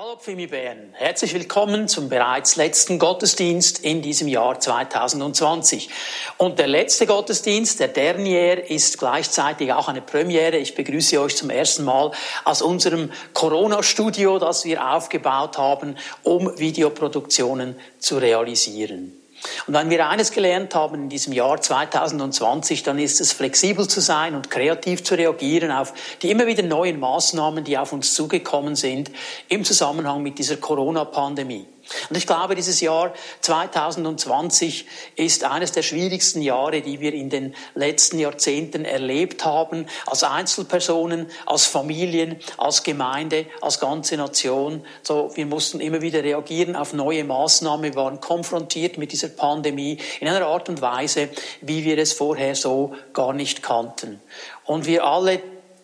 Hallo Pfimi Bern, herzlich willkommen zum bereits letzten Gottesdienst in diesem Jahr 2020. Und der letzte Gottesdienst, der Dernier, ist gleichzeitig auch eine Premiere. Ich begrüße euch zum ersten Mal aus unserem Corona-Studio, das wir aufgebaut haben, um Videoproduktionen zu realisieren. Und wenn wir eines gelernt haben in diesem Jahr 2020, dann ist es flexibel zu sein und kreativ zu reagieren auf die immer wieder neuen Maßnahmen, die auf uns zugekommen sind im Zusammenhang mit dieser Corona-Pandemie. Und ich glaube, dieses Jahr 2020 ist eines der schwierigsten Jahre, die wir in den letzten Jahrzehnten erlebt haben, als Einzelpersonen, als Familien, als Gemeinde, als ganze Nation. So, wir mussten immer wieder reagieren auf neue Maßnahmen. Wir waren konfrontiert mit dieser Pandemie in einer Art und Weise, wie wir es vorher so gar nicht kannten. Und wir alle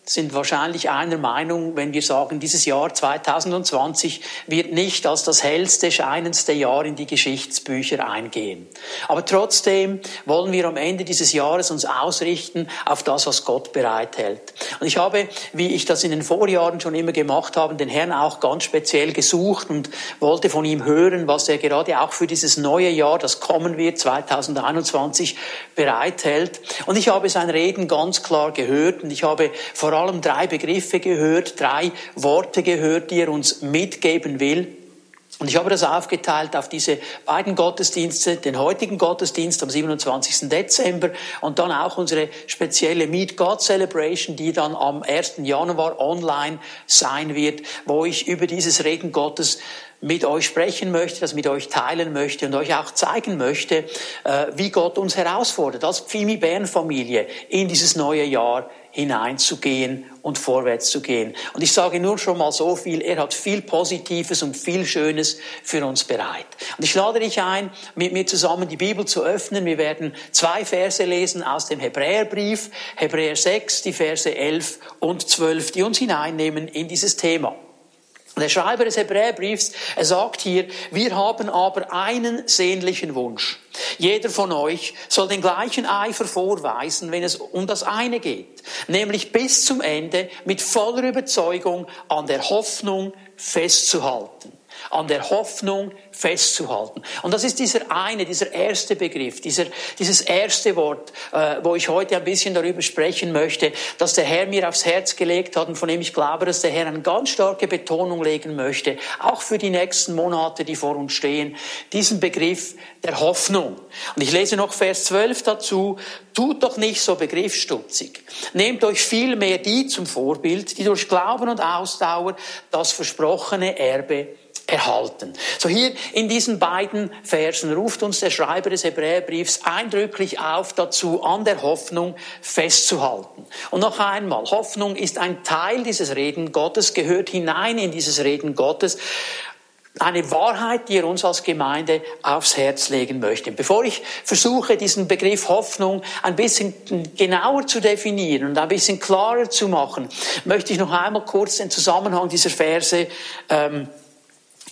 sind wahrscheinlich einer Meinung, wenn wir sagen, dieses Jahr 2020 wird nicht als das hellste, scheinendste Jahr in die Geschichtsbücher eingehen. Aber trotzdem wollen wir am Ende dieses Jahres uns ausrichten auf das, was Gott bereithält. Und ich habe, wie ich das in den Vorjahren schon immer gemacht habe, den Herrn auch ganz speziell gesucht und wollte von ihm hören, was er gerade auch für dieses neue Jahr, das kommen wird, 2021, bereithält. Und ich habe sein Reden ganz klar gehört und ich habe vor allem drei Begriffe gehört, drei Worte gehört, die er uns mitgeben will. Und ich habe das aufgeteilt auf diese beiden Gottesdienste, den heutigen Gottesdienst am 27. Dezember und dann auch unsere spezielle Meet God Celebration, die dann am 1. Januar online sein wird, wo ich über dieses Reden Gottes mit euch sprechen möchte, das mit euch teilen möchte und euch auch zeigen möchte, äh, wie Gott uns herausfordert, als Pfimi Bern Familie in dieses neue Jahr hineinzugehen und vorwärts zu gehen. Und ich sage nur schon mal so viel, er hat viel Positives und viel Schönes für uns bereit. Und ich lade dich ein, mit mir zusammen die Bibel zu öffnen. Wir werden zwei Verse lesen aus dem Hebräerbrief, Hebräer 6, die Verse 11 und 12, die uns hineinnehmen in dieses Thema. Der Schreiber des Hebräerbriefs, er sagt hier, wir haben aber einen sehnlichen Wunsch. Jeder von euch soll den gleichen Eifer vorweisen, wenn es um das eine geht, nämlich bis zum Ende mit voller Überzeugung an der Hoffnung festzuhalten an der Hoffnung festzuhalten. Und das ist dieser eine, dieser erste Begriff, dieser, dieses erste Wort, äh, wo ich heute ein bisschen darüber sprechen möchte, dass der Herr mir aufs Herz gelegt hat und von dem ich glaube, dass der Herr eine ganz starke Betonung legen möchte, auch für die nächsten Monate, die vor uns stehen, diesen Begriff der Hoffnung. Und ich lese noch Vers 12 dazu, tut doch nicht so begriffsstutzig. Nehmt euch vielmehr die zum Vorbild, die durch Glauben und Ausdauer das versprochene Erbe erhalten. So hier in diesen beiden Versen ruft uns der Schreiber des Hebräerbriefs eindrücklich auf dazu, an der Hoffnung festzuhalten. Und noch einmal, Hoffnung ist ein Teil dieses Reden Gottes, gehört hinein in dieses Reden Gottes eine Wahrheit, die er uns als Gemeinde aufs Herz legen möchte. Bevor ich versuche, diesen Begriff Hoffnung ein bisschen genauer zu definieren und ein bisschen klarer zu machen, möchte ich noch einmal kurz den Zusammenhang dieser Verse ähm,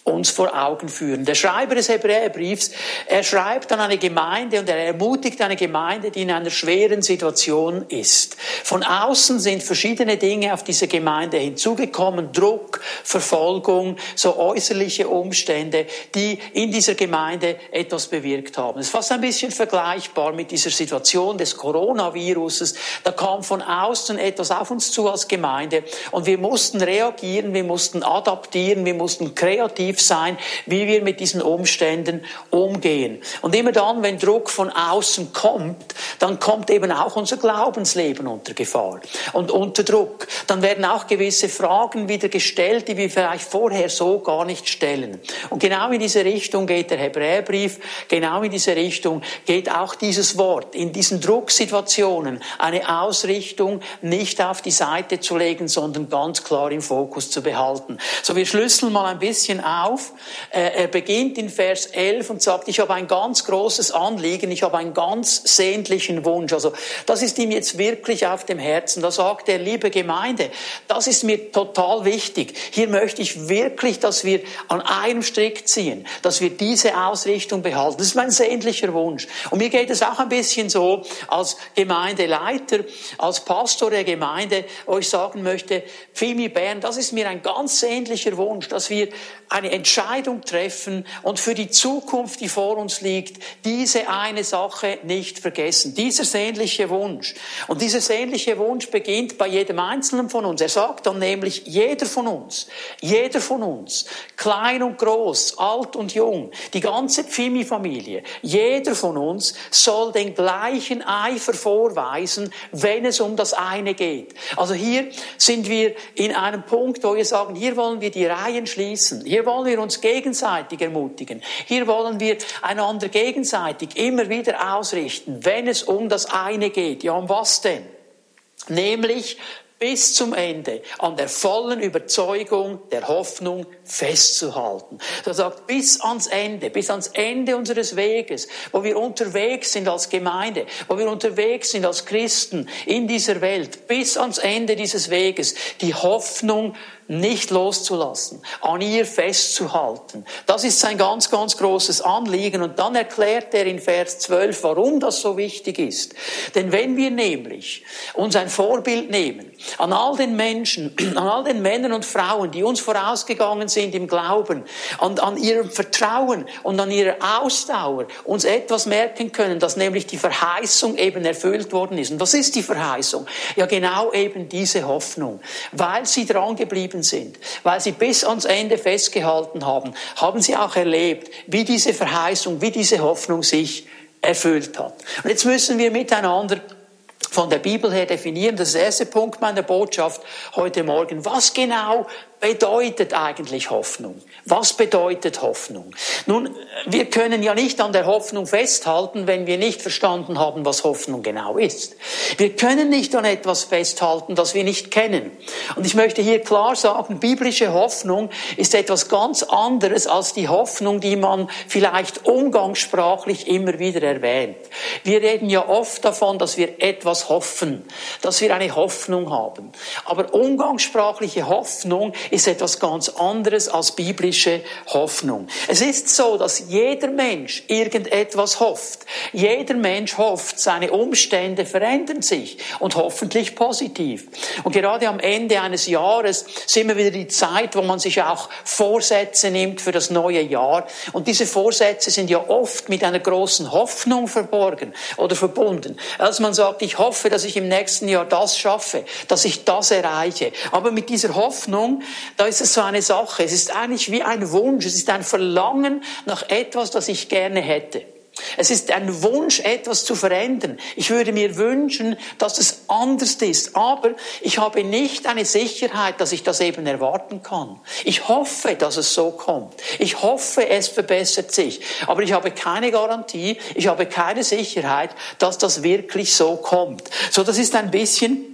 uns vor Augen führen. Der Schreiber des Hebräerbriefs, er schreibt an eine Gemeinde und er ermutigt eine Gemeinde, die in einer schweren Situation ist. Von außen sind verschiedene Dinge auf diese Gemeinde hinzugekommen, Druck, Verfolgung, so äußerliche Umstände, die in dieser Gemeinde etwas bewirkt haben. Es ist fast ein bisschen vergleichbar mit dieser Situation des Coronaviruses. Da kam von außen etwas auf uns zu als Gemeinde und wir mussten reagieren, wir mussten adaptieren, wir mussten kreativ aktiv sein, wie wir mit diesen Umständen umgehen. Und immer dann, wenn Druck von außen kommt, dann kommt eben auch unser Glaubensleben unter Gefahr und unter Druck. Dann werden auch gewisse Fragen wieder gestellt, die wir vielleicht vorher so gar nicht stellen. Und genau in diese Richtung geht der Hebräerbrief, genau in diese Richtung geht auch dieses Wort. In diesen Drucksituationen eine Ausrichtung nicht auf die Seite zu legen, sondern ganz klar im Fokus zu behalten. So, wir schlüsseln mal ein bisschen auf auf. Äh, er beginnt in Vers 11 und sagt, ich habe ein ganz großes Anliegen, ich habe ein ganz sehnlichen Wunsch. Also das ist ihm jetzt wirklich auf dem Herzen. Da sagt er, liebe Gemeinde, das ist mir total wichtig. Hier möchte ich wirklich, dass wir an einem Strick ziehen, dass wir diese Ausrichtung behalten. Das ist mein sehnlicher Wunsch. Und mir geht es auch ein bisschen so als Gemeindeleiter, als Pastor der Gemeinde, wo ich sagen möchte, Fimi Bern, das ist mir ein ganz sehnlicher Wunsch, dass wir eine Entscheidung treffen und für die Zukunft, die vor uns liegt, diese eine Sache nicht vergessen. Dieser sehnliche Wunsch. Und dieser sehnliche Wunsch beginnt bei jedem Einzelnen von uns. Er sagt dann nämlich, jeder von uns, jeder von uns, klein und groß, alt und jung, die ganze Pfimi-Familie, jeder von uns soll den gleichen Eifer vorweisen, wenn es um das eine geht. Also hier sind wir in einem Punkt, wo wir sagen, hier wollen wir die Reihen schließen. Hier wollen wir uns gegenseitig ermutigen. Hier wollen wir einander gegenseitig immer wieder ausrichten, wenn es um das eine geht. Ja, um was denn? Nämlich bis zum Ende an der vollen Überzeugung der Hoffnung festzuhalten. Er sagt, bis ans Ende, bis ans Ende unseres Weges, wo wir unterwegs sind als Gemeinde, wo wir unterwegs sind als Christen in dieser Welt, bis ans Ende dieses Weges, die Hoffnung nicht loszulassen, an ihr festzuhalten. Das ist sein ganz, ganz großes Anliegen. Und dann erklärt er in Vers 12, warum das so wichtig ist. Denn wenn wir nämlich uns ein Vorbild nehmen an all den Menschen, an all den Männern und Frauen, die uns vorausgegangen sind im Glauben, an, an ihrem Vertrauen und an ihrer Ausdauer, uns etwas merken können, dass nämlich die Verheißung eben erfüllt worden ist. Und was ist die Verheißung? Ja, genau eben diese Hoffnung. Weil sie dran geblieben sind, weil sie bis ans Ende festgehalten haben, haben sie auch erlebt, wie diese Verheißung, wie diese Hoffnung sich erfüllt hat. Und jetzt müssen wir miteinander von der Bibel her definieren. Das ist der erste Punkt meiner Botschaft heute Morgen. Was genau bedeutet eigentlich Hoffnung? Was bedeutet Hoffnung? Nun, wir können ja nicht an der Hoffnung festhalten, wenn wir nicht verstanden haben, was Hoffnung genau ist. Wir können nicht an etwas festhalten, das wir nicht kennen. Und ich möchte hier klar sagen, biblische Hoffnung ist etwas ganz anderes als die Hoffnung, die man vielleicht umgangssprachlich immer wieder erwähnt. Wir reden ja oft davon, dass wir etwas hoffen, dass wir eine Hoffnung haben. Aber umgangssprachliche Hoffnung ist etwas ganz anderes als biblische Hoffnung. Es ist so, dass jeder Mensch irgendetwas hofft. Jeder Mensch hofft, seine Umstände verändern sich und hoffentlich positiv. Und gerade am Ende eines Jahres sind wir wieder die Zeit, wo man sich auch Vorsätze nimmt für das neue Jahr. Und diese Vorsätze sind ja oft mit einer großen Hoffnung verborgen oder verbunden. Als man sagt, ich hoffe, dass ich im nächsten Jahr das schaffe, dass ich das erreiche. Aber mit dieser Hoffnung da ist es so eine Sache. Es ist eigentlich wie ein Wunsch. Es ist ein Verlangen nach etwas, das ich gerne hätte. Es ist ein Wunsch, etwas zu verändern. Ich würde mir wünschen, dass es anders ist. Aber ich habe nicht eine Sicherheit, dass ich das eben erwarten kann. Ich hoffe, dass es so kommt. Ich hoffe, es verbessert sich. Aber ich habe keine Garantie, ich habe keine Sicherheit, dass das wirklich so kommt. So, das ist ein bisschen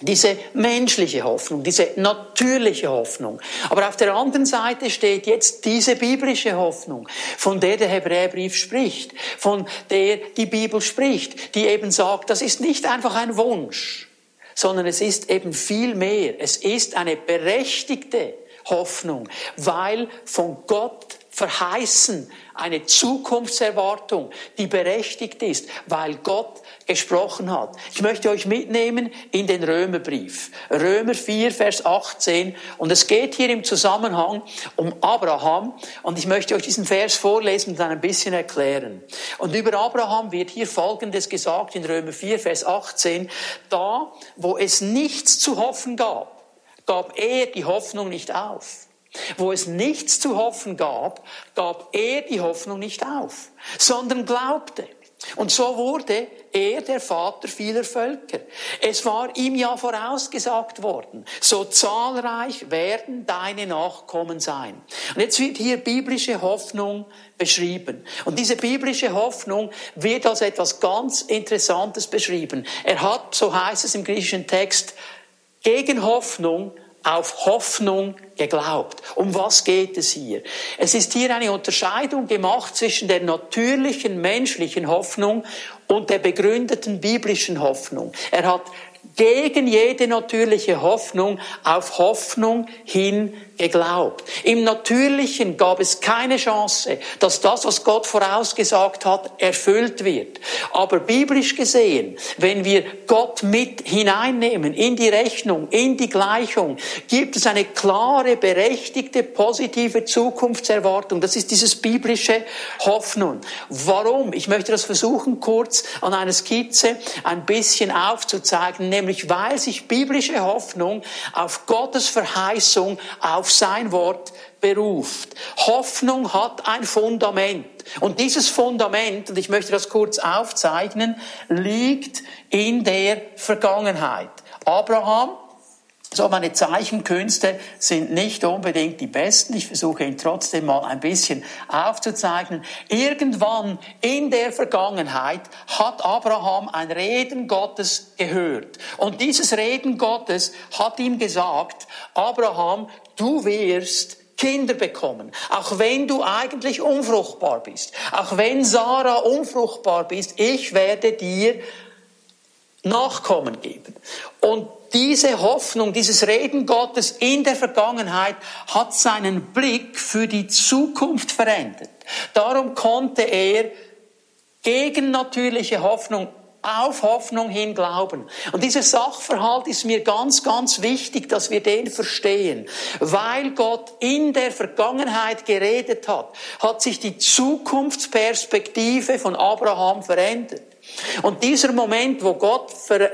diese menschliche Hoffnung, diese natürliche Hoffnung. Aber auf der anderen Seite steht jetzt diese biblische Hoffnung, von der der Hebräerbrief spricht, von der die Bibel spricht, die eben sagt, das ist nicht einfach ein Wunsch, sondern es ist eben viel mehr. Es ist eine berechtigte Hoffnung, weil von Gott verheißen, eine Zukunftserwartung, die berechtigt ist, weil Gott gesprochen hat. Ich möchte euch mitnehmen in den Römerbrief. Römer 4, Vers 18. Und es geht hier im Zusammenhang um Abraham. Und ich möchte euch diesen Vers vorlesen und dann ein bisschen erklären. Und über Abraham wird hier Folgendes gesagt in Römer 4, Vers 18. Da, wo es nichts zu hoffen gab, gab er die Hoffnung nicht auf. Wo es nichts zu hoffen gab, gab er die Hoffnung nicht auf, sondern glaubte. Und so wurde er der Vater vieler Völker. Es war ihm ja vorausgesagt worden, so zahlreich werden deine Nachkommen sein. Und jetzt wird hier biblische Hoffnung beschrieben. Und diese biblische Hoffnung wird als etwas ganz Interessantes beschrieben. Er hat, so heißt es im griechischen Text, gegen Hoffnung auf Hoffnung geglaubt. Um was geht es hier? Es ist hier eine Unterscheidung gemacht zwischen der natürlichen menschlichen Hoffnung und der begründeten biblischen Hoffnung. Er hat gegen jede natürliche Hoffnung auf Hoffnung hin geglaubt. Im Natürlichen gab es keine Chance, dass das, was Gott vorausgesagt hat, erfüllt wird. Aber biblisch gesehen, wenn wir Gott mit hineinnehmen in die Rechnung, in die Gleichung, gibt es eine klare, berechtigte, positive Zukunftserwartung. Das ist dieses biblische Hoffnung. Warum? Ich möchte das versuchen, kurz an einer Skizze ein bisschen aufzuzeigen, nämlich weil sich biblische Hoffnung auf Gottes Verheißung, auf sein Wort beruft. Hoffnung hat ein Fundament. Und dieses Fundament, und ich möchte das kurz aufzeichnen, liegt in der Vergangenheit. Abraham so, meine Zeichenkünste sind nicht unbedingt die besten. Ich versuche ihn trotzdem mal ein bisschen aufzuzeichnen. Irgendwann in der Vergangenheit hat Abraham ein Reden Gottes gehört. Und dieses Reden Gottes hat ihm gesagt, Abraham, du wirst Kinder bekommen. Auch wenn du eigentlich unfruchtbar bist. Auch wenn Sarah unfruchtbar bist. Ich werde dir Nachkommen geben. Und diese Hoffnung, dieses Reden Gottes in der Vergangenheit hat seinen Blick für die Zukunft verändert. Darum konnte er gegen natürliche Hoffnung auf Hoffnung hin glauben. Und dieser Sachverhalt ist mir ganz, ganz wichtig, dass wir den verstehen. Weil Gott in der Vergangenheit geredet hat, hat sich die Zukunftsperspektive von Abraham verändert. Und dieser Moment, wo Gott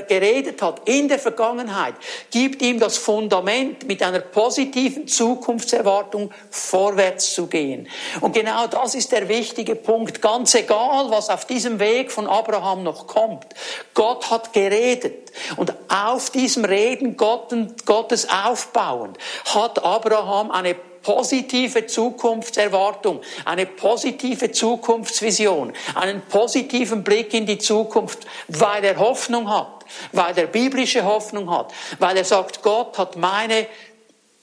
geredet hat in der Vergangenheit, gibt ihm das Fundament, mit einer positiven Zukunftserwartung vorwärts zu gehen. Und genau das ist der wichtige Punkt. Ganz egal, was auf diesem Weg von Abraham noch kommt. Gott hat geredet. Und auf diesem Reden Gottes aufbauend hat Abraham eine positive Zukunftserwartung, eine positive Zukunftsvision, einen positiven Blick in die Zukunft, weil er Hoffnung hat, weil er biblische Hoffnung hat, weil er sagt, Gott hat meine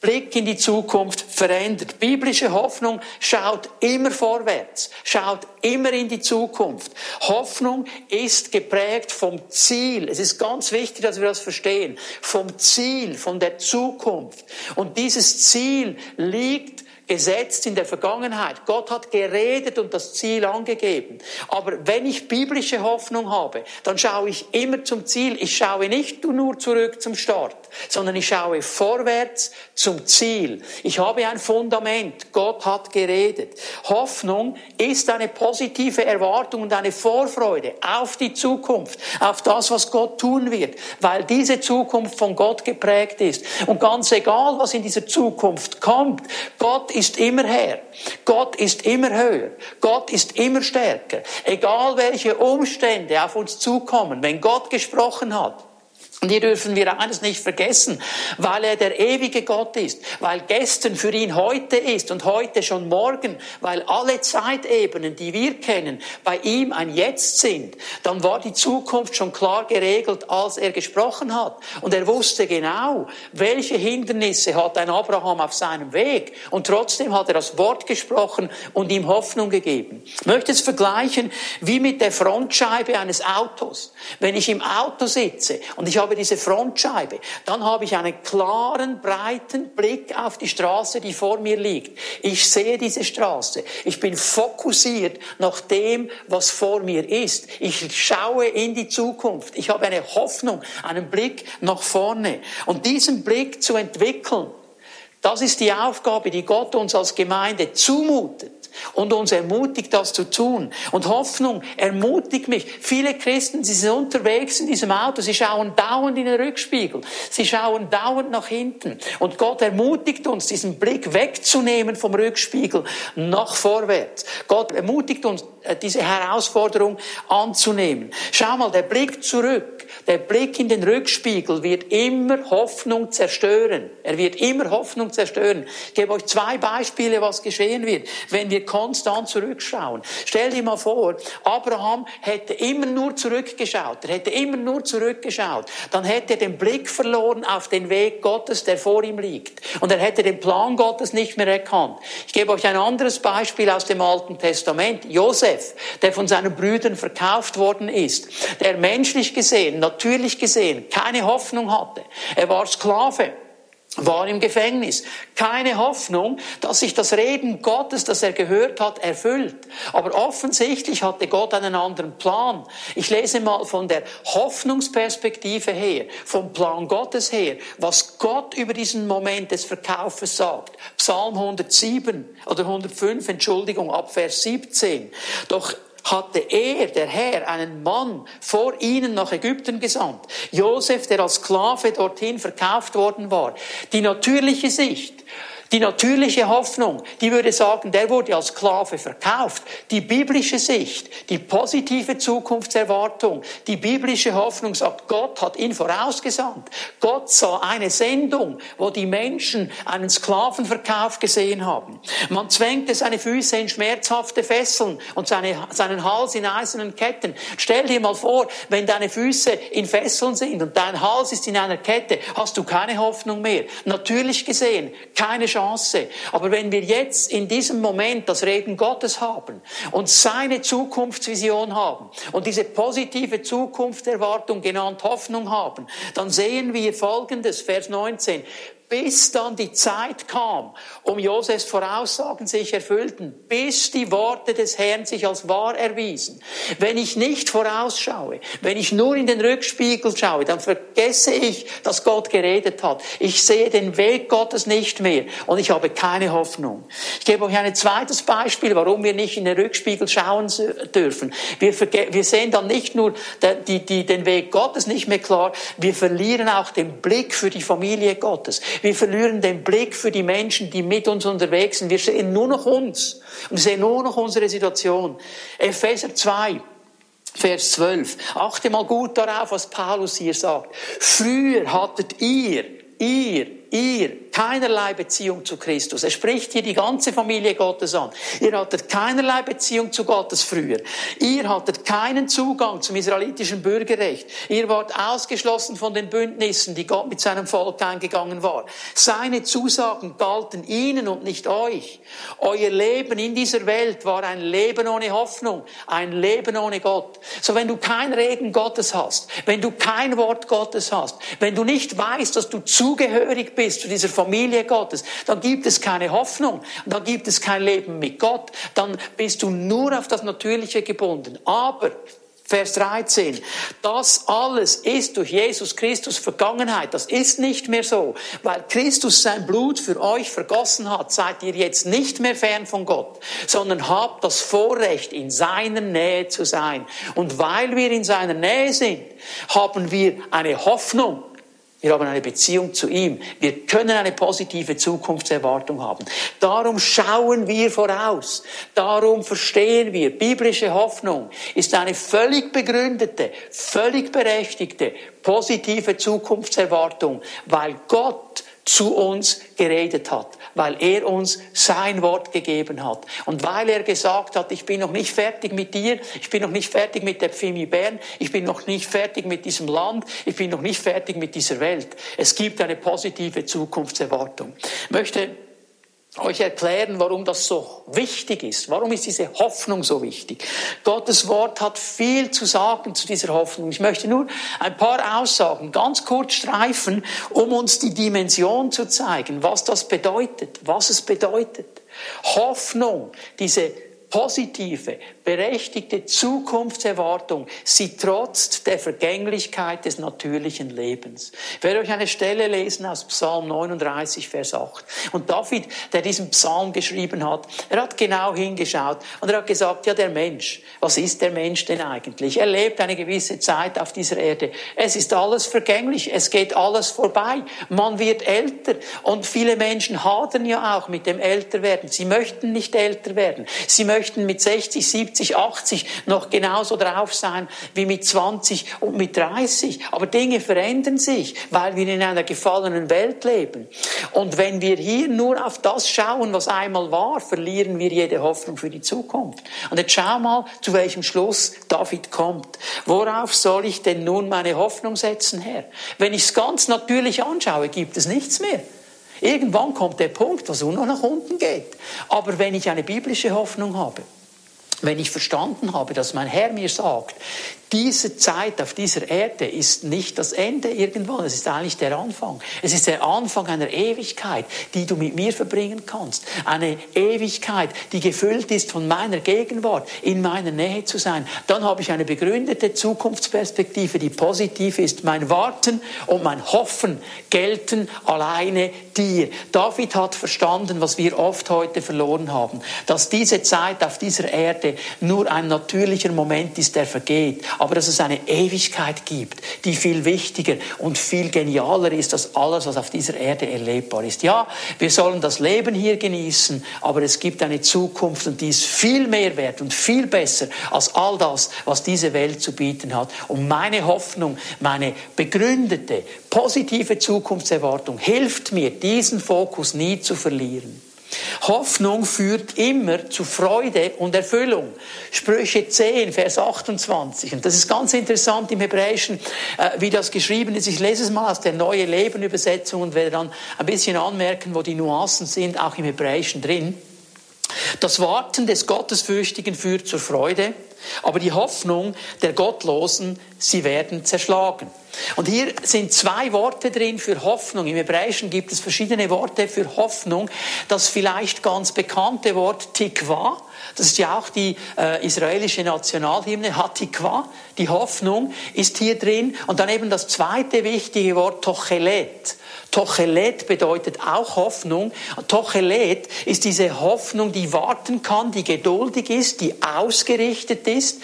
Blick in die Zukunft verändert. Biblische Hoffnung schaut immer vorwärts, schaut immer in die Zukunft. Hoffnung ist geprägt vom Ziel. Es ist ganz wichtig, dass wir das verstehen. Vom Ziel, von der Zukunft. Und dieses Ziel liegt gesetzt in der Vergangenheit. Gott hat geredet und das Ziel angegeben. Aber wenn ich biblische Hoffnung habe, dann schaue ich immer zum Ziel. Ich schaue nicht nur zurück zum Start, sondern ich schaue vorwärts zum Ziel. Ich habe ein Fundament. Gott hat geredet. Hoffnung ist eine positive Erwartung und eine Vorfreude auf die Zukunft, auf das, was Gott tun wird, weil diese Zukunft von Gott geprägt ist. Und ganz egal, was in dieser Zukunft kommt, Gott ist immer Herr. Gott ist immer höher. Gott ist immer stärker. Egal welche Umstände auf uns zukommen, wenn Gott gesprochen hat, und hier dürfen wir eines nicht vergessen, weil er der ewige Gott ist, weil gestern für ihn heute ist und heute schon morgen, weil alle Zeitebenen, die wir kennen, bei ihm ein Jetzt sind, dann war die Zukunft schon klar geregelt, als er gesprochen hat. Und er wusste genau, welche Hindernisse hat ein Abraham auf seinem Weg. Und trotzdem hat er das Wort gesprochen und ihm Hoffnung gegeben. Ich möchte es vergleichen wie mit der Frontscheibe eines Autos. Wenn ich im Auto sitze und ich habe habe diese Frontscheibe, dann habe ich einen klaren, breiten Blick auf die Straße, die vor mir liegt. Ich sehe diese Straße. Ich bin fokussiert nach dem, was vor mir ist. Ich schaue in die Zukunft. Ich habe eine Hoffnung, einen Blick nach vorne. Und diesen Blick zu entwickeln, das ist die Aufgabe, die Gott uns als Gemeinde zumutet und uns ermutigt, das zu tun. Und Hoffnung ermutigt mich. Viele Christen, sie sind unterwegs in diesem Auto, sie schauen dauernd in den Rückspiegel, sie schauen dauernd nach hinten. Und Gott ermutigt uns, diesen Blick wegzunehmen vom Rückspiegel nach vorwärts. Gott ermutigt uns, äh, diese Herausforderung anzunehmen. Schau mal, der Blick zurück, der Blick in den Rückspiegel wird immer Hoffnung zerstören. Er wird immer Hoffnung zerstören. Ich gebe euch zwei Beispiele, was geschehen wird, wenn wir konstant zurückschauen. Stell dir mal vor, Abraham hätte immer nur zurückgeschaut. Er hätte immer nur zurückgeschaut. Dann hätte er den Blick verloren auf den Weg Gottes, der vor ihm liegt. Und er hätte den Plan Gottes nicht mehr erkannt. Ich gebe euch ein anderes Beispiel aus dem Alten Testament. Josef der von seinen Brüdern verkauft worden ist, der menschlich gesehen, natürlich gesehen, keine Hoffnung hatte. Er war Sklave war im Gefängnis. Keine Hoffnung, dass sich das Reden Gottes, das er gehört hat, erfüllt. Aber offensichtlich hatte Gott einen anderen Plan. Ich lese mal von der Hoffnungsperspektive her, vom Plan Gottes her, was Gott über diesen Moment des Verkaufes sagt. Psalm 107 oder 105, Entschuldigung, ab Vers 17. Doch hatte er, der Herr, einen Mann vor ihnen nach Ägypten gesandt. Josef, der als Sklave dorthin verkauft worden war. Die natürliche Sicht die natürliche Hoffnung, die würde sagen, der wurde als Sklave verkauft. Die biblische Sicht, die positive Zukunftserwartung, die biblische Hoffnung sagt, Gott hat ihn vorausgesandt. Gott sah eine Sendung, wo die Menschen einen Sklavenverkauf gesehen haben. Man zwängte seine Füße in schmerzhafte Fesseln und seine, seinen Hals in eisernen Ketten. Stell dir mal vor, wenn deine Füße in Fesseln sind und dein Hals ist in einer Kette, hast du keine Hoffnung mehr. Natürlich gesehen, keine Chance Chance. Aber wenn wir jetzt in diesem Moment das Reden Gottes haben und seine Zukunftsvision haben und diese positive Zukunftserwartung genannt Hoffnung haben, dann sehen wir Folgendes, Vers 19 bis dann die Zeit kam, um Josefs Voraussagen sich erfüllten, bis die Worte des Herrn sich als wahr erwiesen. Wenn ich nicht vorausschaue, wenn ich nur in den Rückspiegel schaue, dann vergesse ich, dass Gott geredet hat. Ich sehe den Weg Gottes nicht mehr und ich habe keine Hoffnung. Ich gebe euch ein zweites Beispiel, warum wir nicht in den Rückspiegel schauen dürfen. Wir, wir sehen dann nicht nur die, die, den Weg Gottes nicht mehr klar, wir verlieren auch den Blick für die Familie Gottes. Wir verlieren den Blick für die Menschen, die mit uns unterwegs sind. Wir sehen nur noch uns und sehen nur noch unsere Situation. Epheser 2. Vers 12. Achte mal gut darauf, was Paulus hier sagt. Früher hattet ihr, ihr, ihr keinerlei Beziehung zu Christus. Er spricht hier die ganze Familie Gottes an. Ihr hattet keinerlei Beziehung zu Gottes früher. Ihr hattet keinen Zugang zum israelitischen Bürgerrecht. Ihr wart ausgeschlossen von den Bündnissen, die Gott mit seinem Volk eingegangen war. Seine Zusagen galten ihnen und nicht euch. Euer Leben in dieser Welt war ein Leben ohne Hoffnung, ein Leben ohne Gott. So wenn du kein Reden Gottes hast, wenn du kein Wort Gottes hast, wenn du nicht weißt, dass du zugehörig bist zu dieser Familie Gottes, dann gibt es keine Hoffnung, dann gibt es kein Leben mit Gott, dann bist du nur auf das Natürliche gebunden. Aber Vers 13. Das alles ist durch Jesus Christus Vergangenheit. Das ist nicht mehr so. Weil Christus sein Blut für euch vergossen hat, seid ihr jetzt nicht mehr fern von Gott, sondern habt das Vorrecht, in seiner Nähe zu sein. Und weil wir in seiner Nähe sind, haben wir eine Hoffnung wir haben eine Beziehung zu ihm. Wir können eine positive Zukunftserwartung haben. Darum schauen wir voraus. Darum verstehen wir, biblische Hoffnung ist eine völlig begründete, völlig berechtigte, positive Zukunftserwartung, weil Gott zu uns geredet hat, weil er uns sein Wort gegeben hat und weil er gesagt hat, ich bin noch nicht fertig mit dir, ich bin noch nicht fertig mit der Pfimi Bern, ich bin noch nicht fertig mit diesem Land, ich bin noch nicht fertig mit dieser Welt. Es gibt eine positive Zukunftserwartung. Ich möchte euch erklären, warum das so wichtig ist. Warum ist diese Hoffnung so wichtig? Gottes Wort hat viel zu sagen zu dieser Hoffnung. Ich möchte nur ein paar Aussagen ganz kurz streifen, um uns die Dimension zu zeigen, was das bedeutet, was es bedeutet. Hoffnung, diese positive, berechtigte Zukunftserwartung, sie trotzt der Vergänglichkeit des natürlichen Lebens. Ich werde euch eine Stelle lesen aus Psalm 39, Vers 8. Und David, der diesen Psalm geschrieben hat, er hat genau hingeschaut und er hat gesagt, ja, der Mensch, was ist der Mensch denn eigentlich? Er lebt eine gewisse Zeit auf dieser Erde. Es ist alles vergänglich, es geht alles vorbei. Man wird älter und viele Menschen hadern ja auch mit dem Älterwerden. Sie möchten nicht älter werden. Sie möchten möchten mit 60, 70, 80 noch genauso drauf sein wie mit 20 und mit 30. Aber Dinge verändern sich, weil wir in einer gefallenen Welt leben. Und wenn wir hier nur auf das schauen, was einmal war, verlieren wir jede Hoffnung für die Zukunft. Und jetzt schau mal, zu welchem Schluss David kommt. Worauf soll ich denn nun meine Hoffnung setzen, Herr? Wenn ich es ganz natürlich anschaue, gibt es nichts mehr. Irgendwann kommt der Punkt, wo es nur noch nach unten geht. Aber wenn ich eine biblische Hoffnung habe, wenn ich verstanden habe, dass mein Herr mir sagt, diese Zeit auf dieser Erde ist nicht das Ende irgendwann, es ist eigentlich der Anfang. Es ist der Anfang einer Ewigkeit, die du mit mir verbringen kannst. Eine Ewigkeit, die gefüllt ist von meiner Gegenwart, in meiner Nähe zu sein. Dann habe ich eine begründete Zukunftsperspektive, die positiv ist. Mein Warten und mein Hoffen gelten alleine dir. David hat verstanden, was wir oft heute verloren haben, dass diese Zeit auf dieser Erde nur ein natürlicher Moment ist, der vergeht aber dass es eine Ewigkeit gibt, die viel wichtiger und viel genialer ist als alles, was auf dieser Erde erlebbar ist. Ja, wir sollen das Leben hier genießen, aber es gibt eine Zukunft und die ist viel mehr wert und viel besser als all das, was diese Welt zu bieten hat. Und meine Hoffnung, meine begründete, positive Zukunftserwartung hilft mir, diesen Fokus nie zu verlieren. Hoffnung führt immer zu Freude und Erfüllung. Sprüche 10, Vers 28. Und das ist ganz interessant im Hebräischen, äh, wie das geschrieben ist. Ich lese es mal aus der Neue Leben Übersetzung und werde dann ein bisschen anmerken, wo die Nuancen sind, auch im Hebräischen drin. Das Warten des Gottesfürchtigen führt zur Freude, aber die Hoffnung der Gottlosen, sie werden zerschlagen. Und hier sind zwei Worte drin für Hoffnung. Im Hebräischen gibt es verschiedene Worte für Hoffnung. Das vielleicht ganz bekannte Wort Tikva, das ist ja auch die äh, israelische Nationalhymne, Hatikva, die Hoffnung ist hier drin. Und dann eben das zweite wichtige Wort Tochelet. Tochelet bedeutet auch Hoffnung. Tochelet ist diese Hoffnung, die warten kann, die geduldig ist, die ausgerichtet ist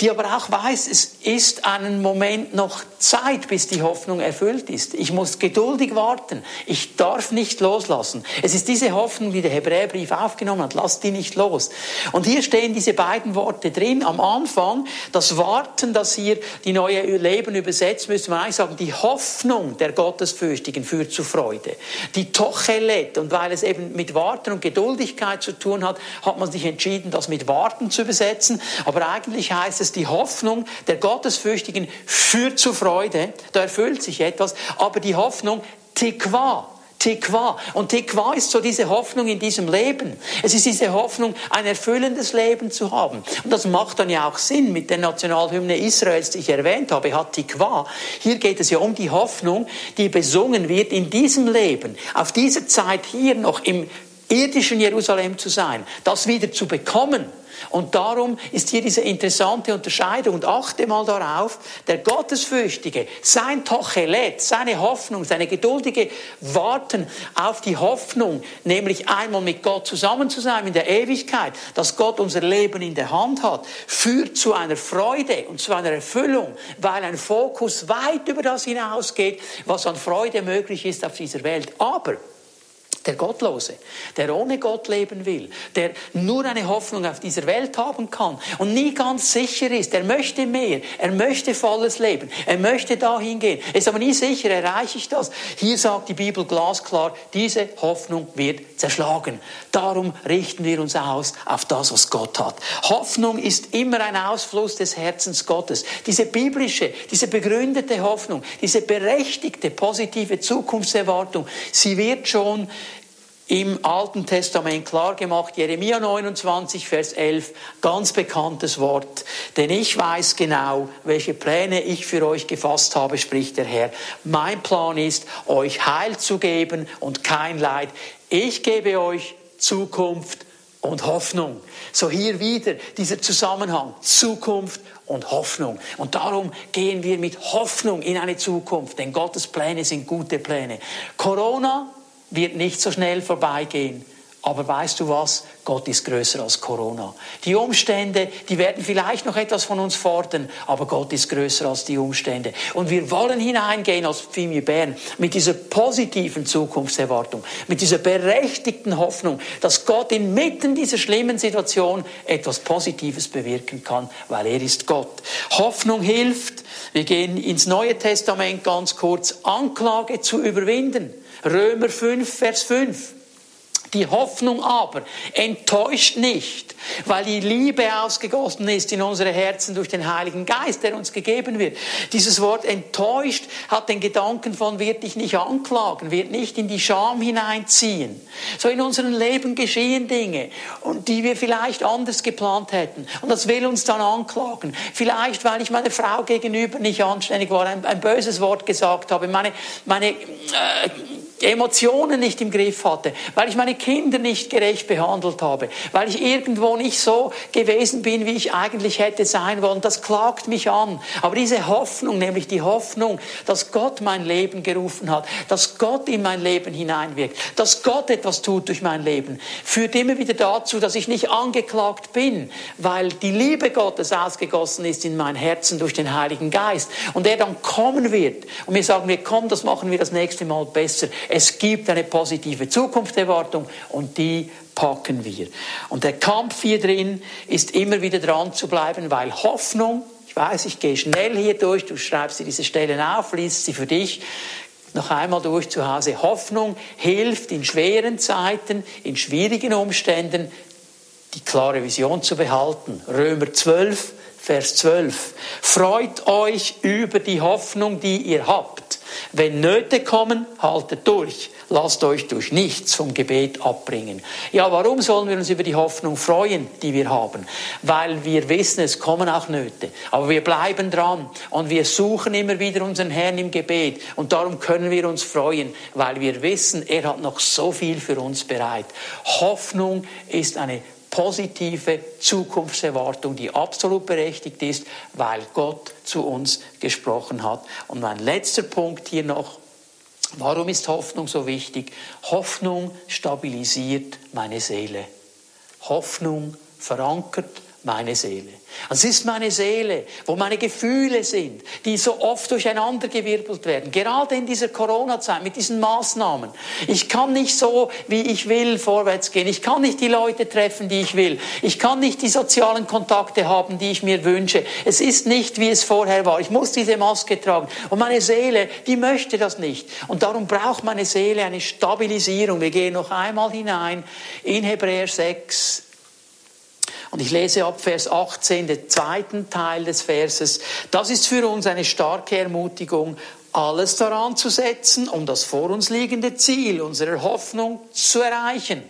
die aber auch weiß, es ist einen Moment noch Zeit, bis die Hoffnung erfüllt ist. Ich muss geduldig warten. Ich darf nicht loslassen. Es ist diese Hoffnung, die der Hebräerbrief aufgenommen hat. Lass die nicht los. Und hier stehen diese beiden Worte drin. Am Anfang, das Warten, das hier die neue Leben übersetzt, müsste man eigentlich sagen, die Hoffnung der Gottesfürchtigen führt zu Freude. Die Tochelet. Und weil es eben mit Warten und Geduldigkeit zu tun hat, hat man sich entschieden, das mit Warten zu übersetzen. Aber eigentlich heißt es, es die Hoffnung der Gottesfürchtigen führt zu Freude, da erfüllt sich etwas, aber die Hoffnung Tikva, Tikva. Und Tikva ist so diese Hoffnung in diesem Leben. Es ist diese Hoffnung, ein erfüllendes Leben zu haben. Und das macht dann ja auch Sinn mit der Nationalhymne Israels, die ich erwähnt habe, hat Tikva. Hier geht es ja um die Hoffnung, die besungen wird in diesem Leben, auf dieser Zeit hier noch im irdischen Jerusalem zu sein, das wieder zu bekommen und darum ist hier diese interessante Unterscheidung. Und achte mal darauf, der Gottesfürchtige, sein Tochelet, seine Hoffnung, seine geduldige Warten auf die Hoffnung, nämlich einmal mit Gott zusammen zu sein in der Ewigkeit, dass Gott unser Leben in der Hand hat, führt zu einer Freude und zu einer Erfüllung, weil ein Fokus weit über das hinausgeht, was an Freude möglich ist auf dieser Welt. Aber der Gottlose, der ohne Gott leben will, der nur eine Hoffnung auf dieser Welt haben kann und nie ganz sicher ist, er möchte mehr, er möchte volles Leben, er möchte dahin gehen, ist aber nie sicher, erreiche ich das. Hier sagt die Bibel glasklar, diese Hoffnung wird zerschlagen. Darum richten wir uns aus auf das, was Gott hat. Hoffnung ist immer ein Ausfluss des Herzens Gottes. Diese biblische, diese begründete Hoffnung, diese berechtigte, positive Zukunftserwartung, sie wird schon im Alten Testament klar gemacht, Jeremia 29, Vers 11, ganz bekanntes Wort. Denn ich weiß genau, welche Pläne ich für euch gefasst habe, spricht der Herr. Mein Plan ist, euch Heil zu geben und kein Leid. Ich gebe euch Zukunft und Hoffnung. So hier wieder dieser Zusammenhang, Zukunft und Hoffnung. Und darum gehen wir mit Hoffnung in eine Zukunft, denn Gottes Pläne sind gute Pläne. Corona wird nicht so schnell vorbeigehen. Aber weißt du was? Gott ist größer als Corona. Die Umstände, die werden vielleicht noch etwas von uns fordern, aber Gott ist größer als die Umstände. Und wir wollen hineingehen als Pfimi Bern mit dieser positiven Zukunftserwartung, mit dieser berechtigten Hoffnung, dass Gott inmitten dieser schlimmen Situation etwas Positives bewirken kann, weil er ist Gott. Hoffnung hilft. Wir gehen ins Neue Testament ganz kurz. Anklage zu überwinden. Römer 5, Vers 5. Die Hoffnung aber enttäuscht nicht, weil die Liebe ausgegossen ist in unsere Herzen durch den Heiligen Geist, der uns gegeben wird. Dieses Wort enttäuscht hat den Gedanken von wird dich nicht anklagen, wird nicht in die Scham hineinziehen. So in unserem Leben geschehen Dinge, die wir vielleicht anders geplant hätten. Und das will uns dann anklagen. Vielleicht, weil ich meiner Frau gegenüber nicht anständig war, ein, ein böses Wort gesagt habe, meine, meine äh, Emotionen nicht im Griff hatte, weil ich meine Kinder nicht gerecht behandelt habe, weil ich irgendwo nicht so gewesen bin, wie ich eigentlich hätte sein wollen. Das klagt mich an. Aber diese Hoffnung, nämlich die Hoffnung, dass Gott mein Leben gerufen hat, dass Gott in mein Leben hineinwirkt, dass Gott etwas tut durch mein Leben, führt immer wieder dazu, dass ich nicht angeklagt bin, weil die Liebe Gottes ausgegossen ist in mein Herzen durch den Heiligen Geist und er dann kommen wird und mir sagen wir, komm, das machen wir das nächste Mal besser. Es gibt eine positive Zukunftserwartung und die packen wir. Und der Kampf hier drin ist immer wieder dran zu bleiben, weil Hoffnung, ich weiß, ich gehe schnell hier durch, du schreibst dir diese Stellen auf, liest sie für dich, noch einmal durch zu Hause. Hoffnung hilft in schweren Zeiten, in schwierigen Umständen, die klare Vision zu behalten. Römer 12, Vers 12. Freut euch über die Hoffnung, die ihr habt. Wenn Nöte kommen, haltet durch. Lasst euch durch nichts vom Gebet abbringen. Ja, warum sollen wir uns über die Hoffnung freuen, die wir haben? Weil wir wissen, es kommen auch Nöte. Aber wir bleiben dran und wir suchen immer wieder unseren Herrn im Gebet. Und darum können wir uns freuen, weil wir wissen, er hat noch so viel für uns bereit. Hoffnung ist eine positive Zukunftserwartung, die absolut berechtigt ist, weil Gott zu uns gesprochen hat. Und mein letzter Punkt hier noch, Warum ist Hoffnung so wichtig? Hoffnung stabilisiert meine Seele. Hoffnung verankert meine Seele. Es ist meine Seele, wo meine Gefühle sind, die so oft durcheinandergewirbelt werden. Gerade in dieser Corona-Zeit mit diesen Maßnahmen. Ich kann nicht so, wie ich will, vorwärts gehen. Ich kann nicht die Leute treffen, die ich will. Ich kann nicht die sozialen Kontakte haben, die ich mir wünsche. Es ist nicht, wie es vorher war. Ich muss diese Maske tragen. Und meine Seele, die möchte das nicht. Und darum braucht meine Seele eine Stabilisierung. Wir gehen noch einmal hinein in Hebräer 6, und ich lese ab Vers 18, den zweiten Teil des Verses. Das ist für uns eine starke Ermutigung, alles daran zu setzen, um das vor uns liegende Ziel unserer Hoffnung zu erreichen.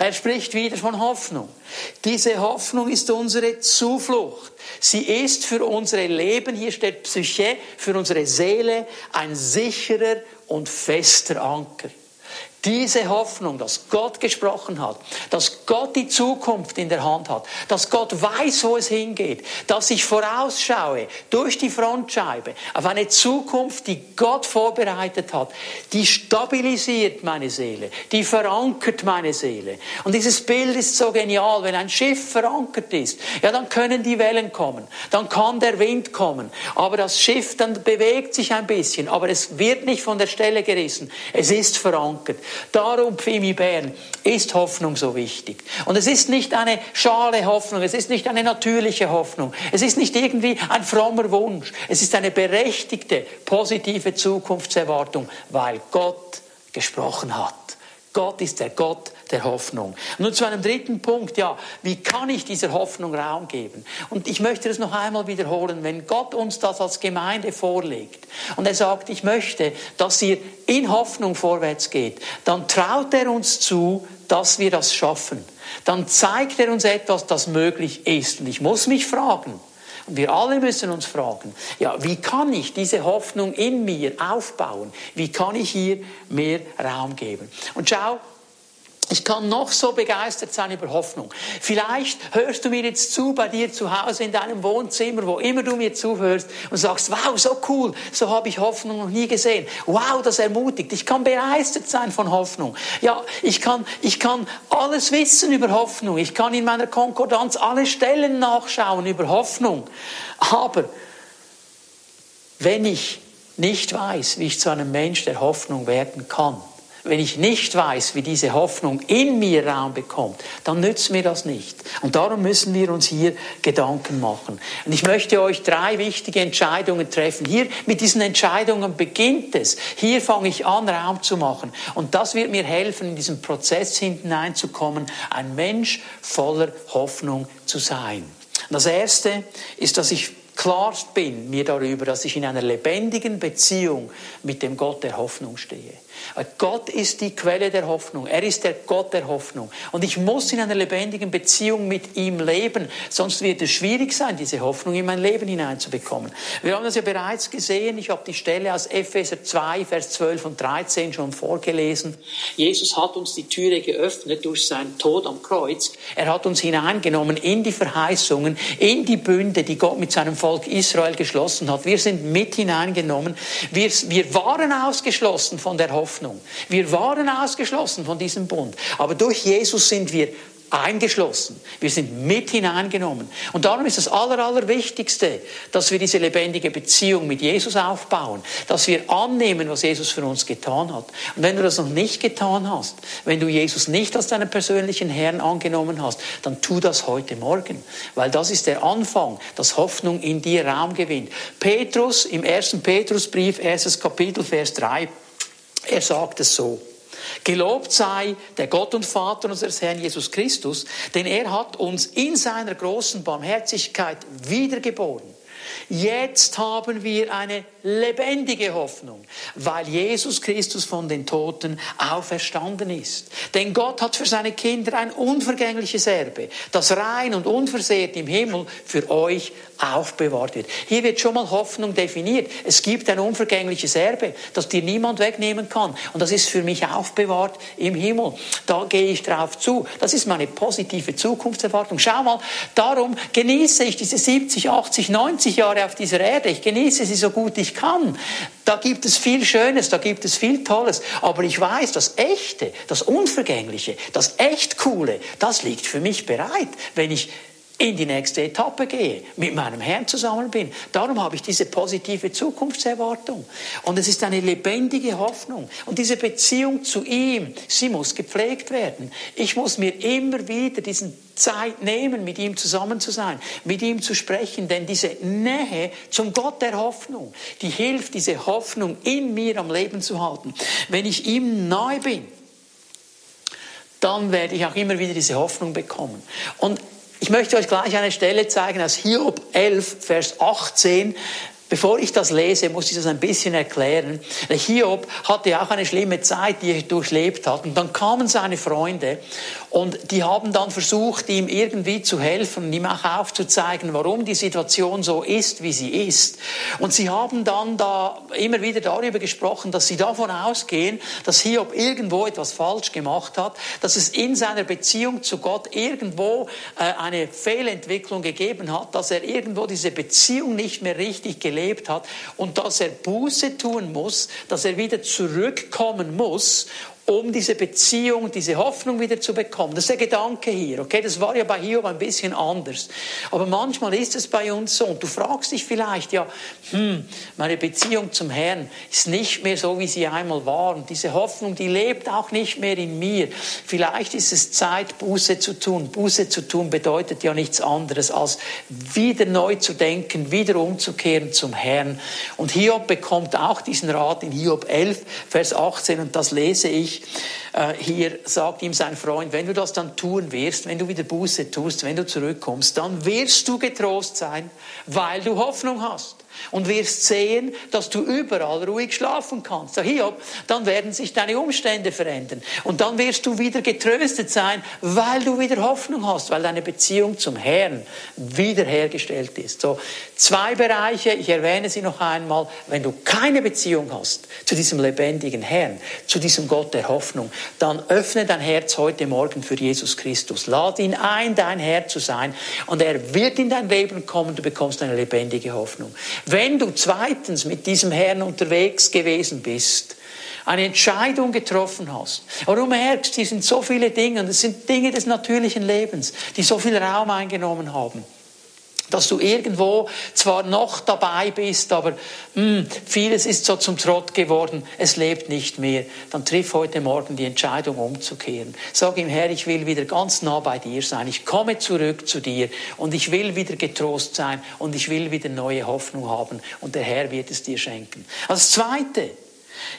Er spricht wieder von Hoffnung. Diese Hoffnung ist unsere Zuflucht. Sie ist für unsere Leben, hier steht Psyche, für unsere Seele ein sicherer und fester Anker. Diese Hoffnung, dass Gott gesprochen hat, dass Gott die Zukunft in der Hand hat, dass Gott weiß, wo es hingeht, dass ich vorausschaue durch die Frontscheibe auf eine Zukunft, die Gott vorbereitet hat, die stabilisiert meine Seele, die verankert meine Seele. Und dieses Bild ist so genial, wenn ein Schiff verankert ist, ja, dann können die Wellen kommen, dann kann der Wind kommen, aber das Schiff dann bewegt sich ein bisschen, aber es wird nicht von der Stelle gerissen, es ist verankert. Darum, Pfimi Bern, ist Hoffnung so wichtig. Und es ist nicht eine schale Hoffnung, es ist nicht eine natürliche Hoffnung, es ist nicht irgendwie ein frommer Wunsch, es ist eine berechtigte, positive Zukunftserwartung, weil Gott gesprochen hat. Gott ist der Gott der Hoffnung. Nun zu einem dritten Punkt, ja, wie kann ich dieser Hoffnung Raum geben? Und ich möchte das noch einmal wiederholen, wenn Gott uns das als Gemeinde vorlegt und er sagt, ich möchte, dass ihr in Hoffnung vorwärts geht, dann traut er uns zu, dass wir das schaffen. Dann zeigt er uns etwas, das möglich ist. Und ich muss mich fragen, wir alle müssen uns fragen, ja, wie kann ich diese Hoffnung in mir aufbauen? Wie kann ich hier mehr Raum geben? Und schau, ich kann noch so begeistert sein über Hoffnung. Vielleicht hörst du mir jetzt zu bei dir zu Hause in deinem Wohnzimmer, wo immer du mir zuhörst und sagst, wow, so cool, so habe ich Hoffnung noch nie gesehen. Wow, das ermutigt. Ich kann begeistert sein von Hoffnung. Ja, ich kann, ich kann alles wissen über Hoffnung. Ich kann in meiner Konkordanz alle Stellen nachschauen über Hoffnung. Aber wenn ich nicht weiß, wie ich zu einem Mensch der Hoffnung werden kann, wenn ich nicht weiß, wie diese Hoffnung in mir Raum bekommt, dann nützt mir das nicht. Und darum müssen wir uns hier Gedanken machen. Und ich möchte euch drei wichtige Entscheidungen treffen. Hier mit diesen Entscheidungen beginnt es. Hier fange ich an, Raum zu machen. Und das wird mir helfen, in diesen Prozess hineinzukommen, ein Mensch voller Hoffnung zu sein. Das erste ist, dass ich klar bin mir darüber, dass ich in einer lebendigen Beziehung mit dem Gott der Hoffnung stehe. Gott ist die Quelle der Hoffnung. Er ist der Gott der Hoffnung. Und ich muss in einer lebendigen Beziehung mit ihm leben. Sonst wird es schwierig sein, diese Hoffnung in mein Leben hineinzubekommen. Wir haben das ja bereits gesehen. Ich habe die Stelle aus Epheser 2, Vers 12 und 13 schon vorgelesen. Jesus hat uns die Türe geöffnet durch seinen Tod am Kreuz. Er hat uns hineingenommen in die Verheißungen, in die Bünde, die Gott mit seinem Volk Israel geschlossen hat. Wir sind mit hineingenommen. Wir, wir waren ausgeschlossen von der Hoffnung. Hoffnung. Wir waren ausgeschlossen von diesem Bund, aber durch Jesus sind wir eingeschlossen. Wir sind mit hineingenommen. Und darum ist das Aller, Allerwichtigste, dass wir diese lebendige Beziehung mit Jesus aufbauen, dass wir annehmen, was Jesus für uns getan hat. Und wenn du das noch nicht getan hast, wenn du Jesus nicht als deinen persönlichen Herrn angenommen hast, dann tu das heute Morgen, weil das ist der Anfang, dass Hoffnung in dir Raum gewinnt. Petrus im ersten Petrusbrief, erstes Kapitel, Vers 3, er sagt es so. Gelobt sei der Gott und Vater unseres Herrn Jesus Christus, denn er hat uns in seiner großen Barmherzigkeit wiedergeboren. Jetzt haben wir eine lebendige Hoffnung, weil Jesus Christus von den Toten auferstanden ist. Denn Gott hat für seine Kinder ein unvergängliches Erbe, das rein und unversehrt im Himmel für euch aufbewahrt wird. Hier wird schon mal Hoffnung definiert. Es gibt ein unvergängliches Erbe, das dir niemand wegnehmen kann. Und das ist für mich aufbewahrt im Himmel. Da gehe ich drauf zu. Das ist meine positive Zukunftserwartung. Schau mal, darum genieße ich diese 70, 80, 90 Jahre auf dieser Erde. Ich genieße sie so gut ich kann. Da gibt es viel Schönes, da gibt es viel Tolles. Aber ich weiß, das Echte, das Unvergängliche, das echt Coole, das liegt für mich bereit, wenn ich in die nächste Etappe gehe, mit meinem Herrn zusammen bin. Darum habe ich diese positive Zukunftserwartung. Und es ist eine lebendige Hoffnung. Und diese Beziehung zu ihm, sie muss gepflegt werden. Ich muss mir immer wieder diesen Zeit nehmen, mit ihm zusammen zu sein, mit ihm zu sprechen, denn diese Nähe zum Gott der Hoffnung, die hilft, diese Hoffnung in mir am Leben zu halten. Wenn ich ihm neu bin, dann werde ich auch immer wieder diese Hoffnung bekommen. Und ich möchte euch gleich eine Stelle zeigen aus Hiob 11, Vers 18. Bevor ich das lese, muss ich das ein bisschen erklären. Hiob hatte auch eine schlimme Zeit, die er durchlebt hat. Und dann kamen seine Freunde und die haben dann versucht, ihm irgendwie zu helfen ihm auch aufzuzeigen, warum die Situation so ist, wie sie ist. Und sie haben dann da immer wieder darüber gesprochen, dass sie davon ausgehen, dass Hiob irgendwo etwas falsch gemacht hat, dass es in seiner Beziehung zu Gott irgendwo äh, eine Fehlentwicklung gegeben hat, dass er irgendwo diese Beziehung nicht mehr richtig gelebt hat und dass er Buße tun muss, dass er wieder zurückkommen muss um diese Beziehung, diese Hoffnung wieder zu bekommen. Das ist der Gedanke hier, okay? Das war ja bei Hiob ein bisschen anders. Aber manchmal ist es bei uns so. Und du fragst dich vielleicht, ja, hm, meine Beziehung zum Herrn ist nicht mehr so, wie sie einmal war. Und diese Hoffnung, die lebt auch nicht mehr in mir. Vielleicht ist es Zeit, Buße zu tun. Buße zu tun bedeutet ja nichts anderes, als wieder neu zu denken, wieder umzukehren zum Herrn. Und Hiob bekommt auch diesen Rat in Hiob 11, Vers 18. Und das lese ich äh, hier sagt ihm sein Freund, wenn du das dann tun wirst, wenn du wieder Buße tust, wenn du zurückkommst, dann wirst du getrost sein, weil du Hoffnung hast und wirst sehen, dass du überall ruhig schlafen kannst. Hiob, dann werden sich deine Umstände verändern und dann wirst du wieder getröstet sein, weil du wieder Hoffnung hast, weil deine Beziehung zum Herrn wiederhergestellt ist. So zwei Bereiche, ich erwähne sie noch einmal, wenn du keine Beziehung hast zu diesem lebendigen Herrn, zu diesem Gott der Hoffnung, dann öffne dein Herz heute Morgen für Jesus Christus. Lade ihn ein, dein Herr zu sein und er wird in dein Leben kommen, du bekommst eine lebendige Hoffnung. Wenn du zweitens mit diesem Herrn unterwegs gewesen bist, eine Entscheidung getroffen hast, aber du merkst, hier sind so viele Dinge, und es sind Dinge des natürlichen Lebens, die so viel Raum eingenommen haben, dass du irgendwo zwar noch dabei bist, aber mh, hm, vieles ist so zum Trott geworden, es lebt nicht mehr, dann triff heute Morgen die Entscheidung umzukehren. Sag ihm, Herr, ich will wieder ganz nah bei dir sein, ich komme zurück zu dir und ich will wieder getrost sein und ich will wieder neue Hoffnung haben und der Herr wird es dir schenken. Als Zweite,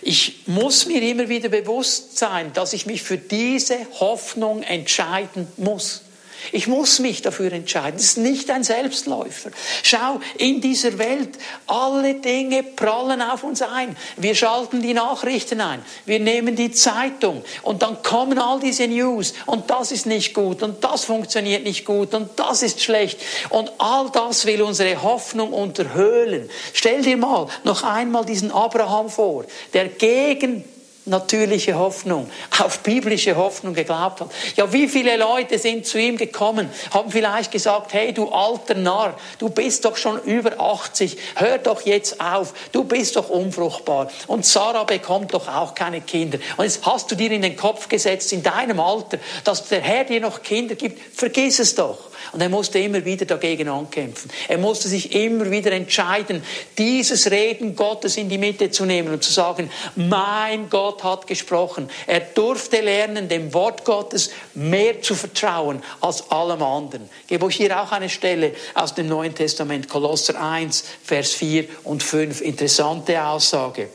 ich muss mir immer wieder bewusst sein, dass ich mich für diese Hoffnung entscheiden muss. Ich muss mich dafür entscheiden. Es ist nicht ein Selbstläufer. Schau, in dieser Welt, alle Dinge prallen auf uns ein. Wir schalten die Nachrichten ein. Wir nehmen die Zeitung. Und dann kommen all diese News. Und das ist nicht gut. Und das funktioniert nicht gut. Und das ist schlecht. Und all das will unsere Hoffnung unterhöhlen. Stell dir mal noch einmal diesen Abraham vor, der gegen natürliche Hoffnung, auf biblische Hoffnung geglaubt hat. Ja, wie viele Leute sind zu ihm gekommen, haben vielleicht gesagt, hey, du alter Narr, du bist doch schon über 80, hör doch jetzt auf, du bist doch unfruchtbar. Und Sarah bekommt doch auch keine Kinder. Und jetzt hast du dir in den Kopf gesetzt, in deinem Alter, dass der Herr dir noch Kinder gibt, vergiss es doch. Und er musste immer wieder dagegen ankämpfen. Er musste sich immer wieder entscheiden, dieses Reden Gottes in die Mitte zu nehmen und zu sagen, mein Gott hat gesprochen. Er durfte lernen, dem Wort Gottes mehr zu vertrauen als allem anderen. Ich gebe euch hier auch eine Stelle aus dem Neuen Testament, Kolosser 1, Vers 4 und 5. Interessante Aussage.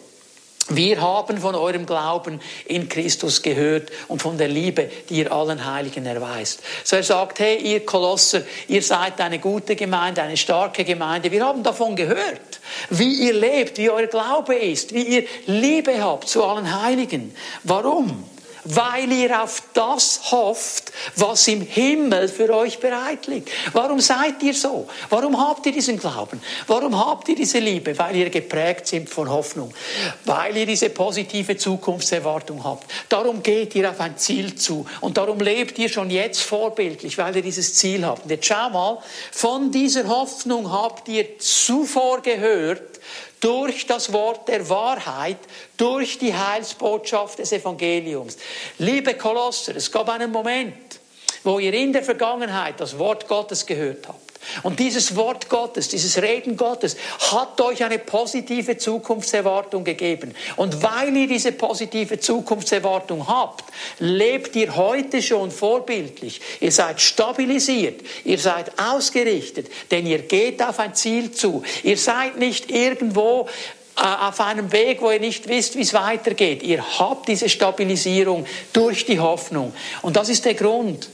Wir haben von eurem Glauben in Christus gehört und von der Liebe, die ihr allen Heiligen erweist. So er sagt, hey, ihr Kolosser, ihr seid eine gute Gemeinde, eine starke Gemeinde. Wir haben davon gehört, wie ihr lebt, wie euer Glaube ist, wie ihr Liebe habt zu allen Heiligen. Warum? Weil ihr auf das hofft, was im Himmel für euch bereit liegt. Warum seid ihr so? Warum habt ihr diesen Glauben? Warum habt ihr diese Liebe? Weil ihr geprägt sind von Hoffnung, weil ihr diese positive Zukunftserwartung habt. Darum geht ihr auf ein Ziel zu und darum lebt ihr schon jetzt vorbildlich, weil ihr dieses Ziel habt. Und jetzt schau mal, von dieser Hoffnung habt ihr zuvor gehört, durch das Wort der Wahrheit, durch die Heilsbotschaft des Evangeliums. Liebe Kolosser, es gab einen Moment, wo ihr in der Vergangenheit das Wort Gottes gehört habt. Und dieses Wort Gottes, dieses Reden Gottes hat euch eine positive Zukunftserwartung gegeben. Und weil ihr diese positive Zukunftserwartung habt, lebt ihr heute schon vorbildlich. Ihr seid stabilisiert, ihr seid ausgerichtet, denn ihr geht auf ein Ziel zu. Ihr seid nicht irgendwo äh, auf einem Weg, wo ihr nicht wisst, wie es weitergeht. Ihr habt diese Stabilisierung durch die Hoffnung. Und das ist der Grund,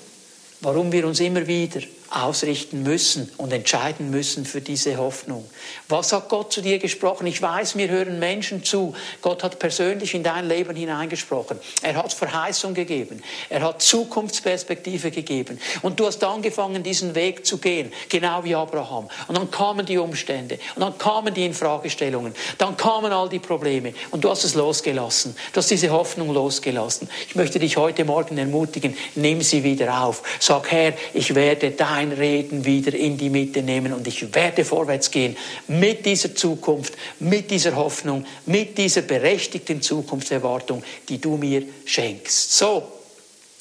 warum wir uns immer wieder ausrichten müssen und entscheiden müssen für diese Hoffnung. Was hat Gott zu dir gesprochen? Ich weiß, mir hören Menschen zu. Gott hat persönlich in dein Leben hineingesprochen. Er hat Verheißung gegeben. Er hat Zukunftsperspektive gegeben. Und du hast angefangen, diesen Weg zu gehen, genau wie Abraham. Und dann kamen die Umstände. Und dann kamen die Infragestellungen. Dann kamen all die Probleme. Und du hast es losgelassen. Du hast diese Hoffnung losgelassen. Ich möchte dich heute Morgen ermutigen, nimm sie wieder auf. Sag, Herr, ich werde dein mein Reden wieder in die Mitte nehmen und ich werde vorwärts gehen mit dieser Zukunft, mit dieser Hoffnung, mit dieser berechtigten Zukunftserwartung, die du mir schenkst. So,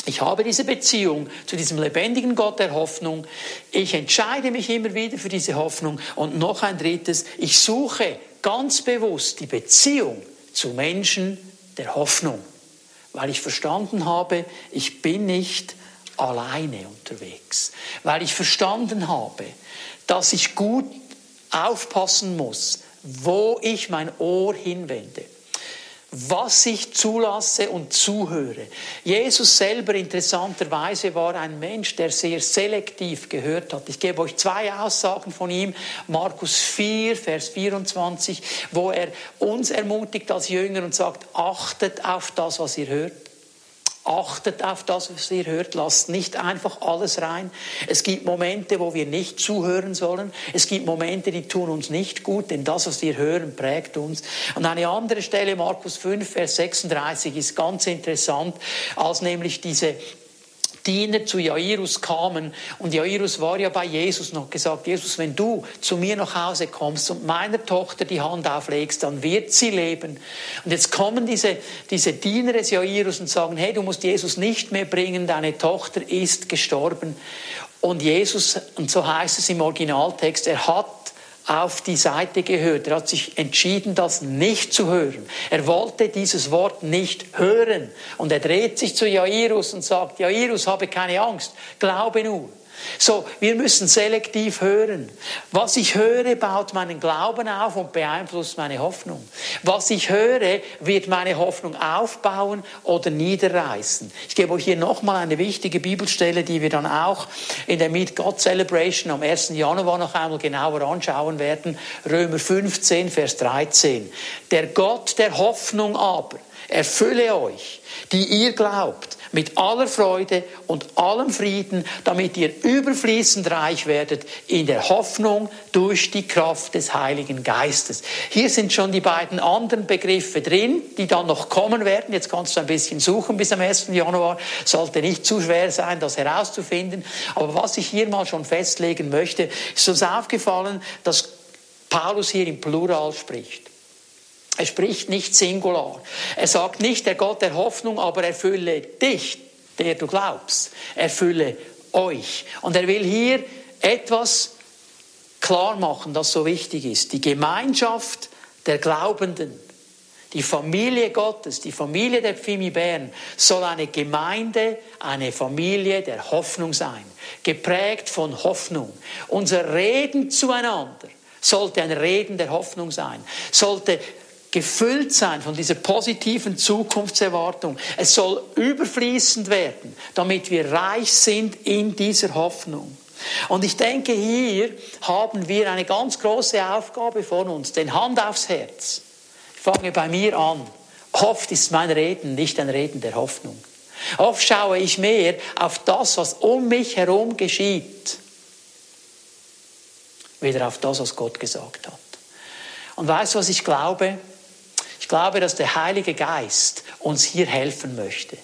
ich habe diese Beziehung zu diesem lebendigen Gott der Hoffnung. Ich entscheide mich immer wieder für diese Hoffnung. Und noch ein drittes, ich suche ganz bewusst die Beziehung zu Menschen der Hoffnung, weil ich verstanden habe, ich bin nicht alleine unterwegs, weil ich verstanden habe, dass ich gut aufpassen muss, wo ich mein Ohr hinwende was ich zulasse und zuhöre. Jesus selber interessanterweise war ein Mensch, der sehr selektiv gehört hat. Ich gebe euch zwei Aussagen von ihm. Markus 4, Vers 24, wo er uns ermutigt als Jünger und sagt, achtet auf das, was ihr hört. Achtet auf das, was ihr hört. Lasst nicht einfach alles rein. Es gibt Momente, wo wir nicht zuhören sollen. Es gibt Momente, die tun uns nicht gut, denn das, was wir hören, prägt uns. Und eine andere Stelle, Markus 5, Vers 36, ist ganz interessant, als nämlich diese Diener zu Jairus kamen und Jairus war ja bei Jesus noch gesagt, Jesus, wenn du zu mir nach Hause kommst und meiner Tochter die Hand auflegst, dann wird sie leben. Und jetzt kommen diese, diese Diener des Jairus und sagen, hey, du musst Jesus nicht mehr bringen, deine Tochter ist gestorben. Und Jesus, und so heißt es im Originaltext, er hat auf die Seite gehört. Er hat sich entschieden, das nicht zu hören. Er wollte dieses Wort nicht hören. Und er dreht sich zu Jairus und sagt, Jairus, habe keine Angst, glaube nur. So, wir müssen selektiv hören. Was ich höre, baut meinen Glauben auf und beeinflusst meine Hoffnung. Was ich höre, wird meine Hoffnung aufbauen oder niederreißen. Ich gebe euch hier nochmal eine wichtige Bibelstelle, die wir dann auch in der Meet God Celebration am 1. Januar noch einmal genauer anschauen werden. Römer 15, Vers 13. Der Gott der Hoffnung aber erfülle euch, die ihr glaubt, mit aller Freude und allem Frieden, damit ihr überfließend reich werdet in der Hoffnung durch die Kraft des Heiligen Geistes. Hier sind schon die beiden anderen Begriffe drin, die dann noch kommen werden. Jetzt kannst du ein bisschen suchen bis am 1. Januar. Sollte nicht zu schwer sein, das herauszufinden. Aber was ich hier mal schon festlegen möchte, ist uns aufgefallen, dass Paulus hier im Plural spricht. Er spricht nicht singular. Er sagt nicht der Gott der Hoffnung, aber erfülle dich, der du glaubst. Erfülle euch. Und er will hier etwas klar machen, das so wichtig ist. Die Gemeinschaft der Glaubenden, die Familie Gottes, die Familie der Pfimi Bern soll eine Gemeinde, eine Familie der Hoffnung sein. Geprägt von Hoffnung. Unser Reden zueinander sollte ein Reden der Hoffnung sein. Sollte gefüllt sein von dieser positiven Zukunftserwartung. Es soll überfließend werden, damit wir reich sind in dieser Hoffnung. Und ich denke, hier haben wir eine ganz große Aufgabe vor uns, den Hand aufs Herz. Ich fange bei mir an. Oft ist mein Reden nicht ein Reden der Hoffnung. Oft schaue ich mehr auf das, was um mich herum geschieht, wieder auf das, was Gott gesagt hat. Und weißt du, was ich glaube? Ich glaube, dass der Heilige Geist uns hier helfen möchte.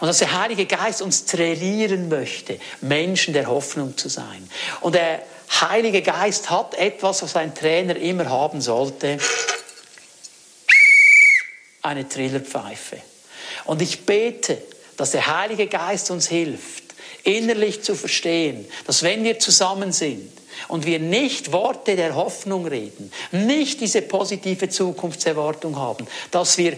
Und dass der Heilige Geist uns trainieren möchte, Menschen der Hoffnung zu sein. Und der Heilige Geist hat etwas, was ein Trainer immer haben sollte. Eine Trillerpfeife. Und ich bete, dass der Heilige Geist uns hilft, innerlich zu verstehen, dass wenn wir zusammen sind, und wir nicht Worte der Hoffnung reden, nicht diese positive Zukunftserwartung haben, dass wir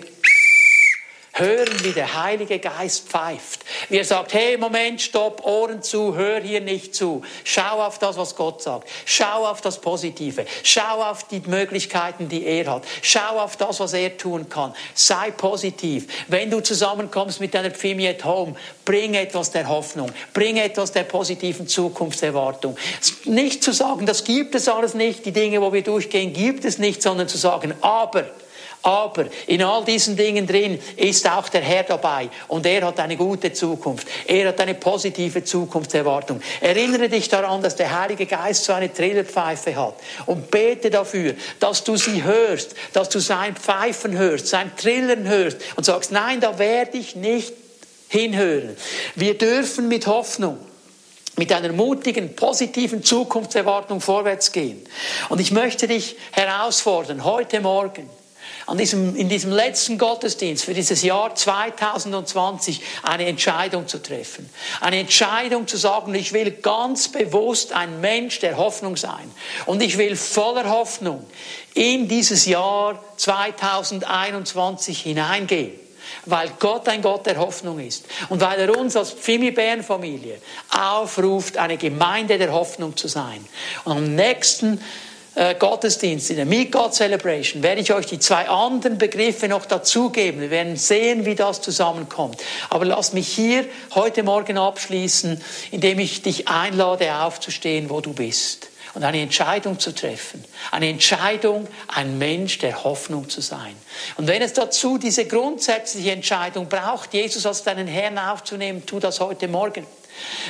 hören, wie der Heilige Geist pfeift. Wie er sagt, hey, Moment, stopp, Ohren zu, hör hier nicht zu. Schau auf das, was Gott sagt. Schau auf das Positive. Schau auf die Möglichkeiten, die er hat. Schau auf das, was er tun kann. Sei positiv. Wenn du zusammenkommst mit deiner Pfimi at Home, bring etwas der Hoffnung. Bring etwas der positiven Zukunftserwartung. Nicht zu sagen, das gibt es alles nicht, die Dinge, wo wir durchgehen, gibt es nicht, sondern zu sagen, aber aber in all diesen Dingen drin ist auch der Herr dabei und er hat eine gute Zukunft. Er hat eine positive Zukunftserwartung. Erinnere dich daran, dass der Heilige Geist so eine Trillerpfeife hat und bete dafür, dass du sie hörst, dass du sein Pfeifen hörst, sein Trillern hörst und sagst, nein, da werde ich nicht hinhören. Wir dürfen mit Hoffnung mit einer mutigen, positiven Zukunftserwartung vorwärts gehen. Und ich möchte dich herausfordern, heute Morgen, an diesem, in diesem letzten Gottesdienst für dieses Jahr 2020 eine Entscheidung zu treffen. Eine Entscheidung zu sagen, ich will ganz bewusst ein Mensch der Hoffnung sein. Und ich will voller Hoffnung in dieses Jahr 2021 hineingehen weil Gott ein Gott der Hoffnung ist und weil er uns als Pfimi-Bären-Familie aufruft, eine Gemeinde der Hoffnung zu sein. Und am nächsten äh, Gottesdienst, in der Meet God Celebration, werde ich euch die zwei anderen Begriffe noch dazugeben. Wir werden sehen, wie das zusammenkommt. Aber lass mich hier heute Morgen abschließen, indem ich dich einlade, aufzustehen, wo du bist und eine Entscheidung zu treffen. Eine Entscheidung, ein Mensch der Hoffnung zu sein. Und wenn es dazu diese grundsätzliche Entscheidung braucht, Jesus als deinen Herrn aufzunehmen, tu das heute Morgen.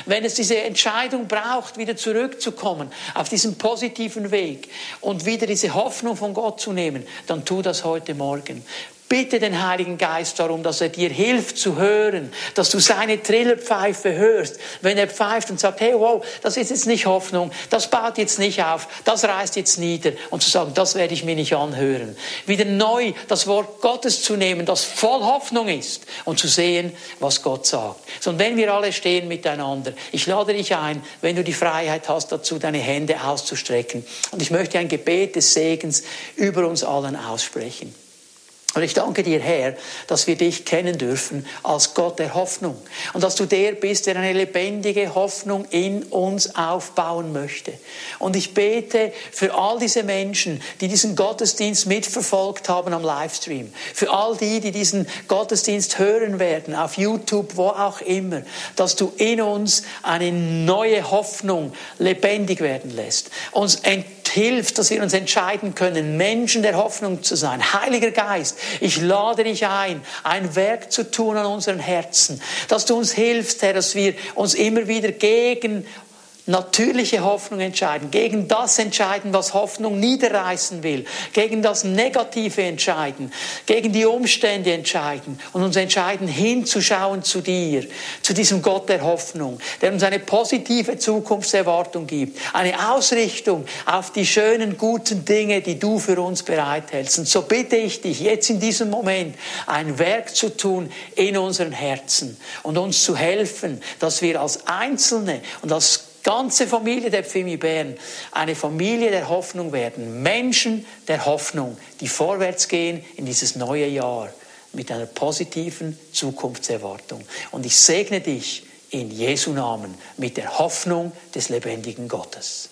Wenn es diese Entscheidung braucht, wieder zurückzukommen auf diesen positiven Weg und wieder diese Hoffnung von Gott zu nehmen, dann tu das heute Morgen. Bitte den Heiligen Geist darum, dass er dir hilft zu hören, dass du seine Trillerpfeife hörst, wenn er pfeift und sagt, hey, wow, das ist jetzt nicht Hoffnung, das baut jetzt nicht auf, das reißt jetzt nieder und zu sagen, das werde ich mir nicht anhören. Wieder neu das Wort Gottes zu nehmen, das voll Hoffnung ist und zu sehen, was Gott sagt. Und wenn wir alle stehen miteinander, ich lade dich ein, wenn du die Freiheit hast dazu, deine Hände auszustrecken. Und ich möchte ein Gebet des Segens über uns allen aussprechen. Und ich danke dir, Herr, dass wir dich kennen dürfen als Gott der Hoffnung. Und dass du der bist, der eine lebendige Hoffnung in uns aufbauen möchte. Und ich bete für all diese Menschen, die diesen Gottesdienst mitverfolgt haben am Livestream. Für all die, die diesen Gottesdienst hören werden, auf YouTube, wo auch immer. Dass du in uns eine neue Hoffnung lebendig werden lässt. Uns hilft, dass wir uns entscheiden können, Menschen der Hoffnung zu sein. Heiliger Geist, ich lade dich ein, ein Werk zu tun an unseren Herzen, dass du uns hilfst, Herr, dass wir uns immer wieder gegen natürliche Hoffnung entscheiden, gegen das entscheiden, was Hoffnung niederreißen will, gegen das Negative entscheiden, gegen die Umstände entscheiden und uns entscheiden, hinzuschauen zu dir, zu diesem Gott der Hoffnung, der uns eine positive Zukunftserwartung gibt, eine Ausrichtung auf die schönen, guten Dinge, die du für uns bereithältst. Und so bitte ich dich, jetzt in diesem Moment ein Werk zu tun in unseren Herzen und uns zu helfen, dass wir als Einzelne und als ganze Familie der Pfimi Bern eine Familie der Hoffnung werden. Menschen der Hoffnung, die vorwärts gehen in dieses neue Jahr mit einer positiven Zukunftserwartung. Und ich segne dich in Jesu Namen mit der Hoffnung des lebendigen Gottes.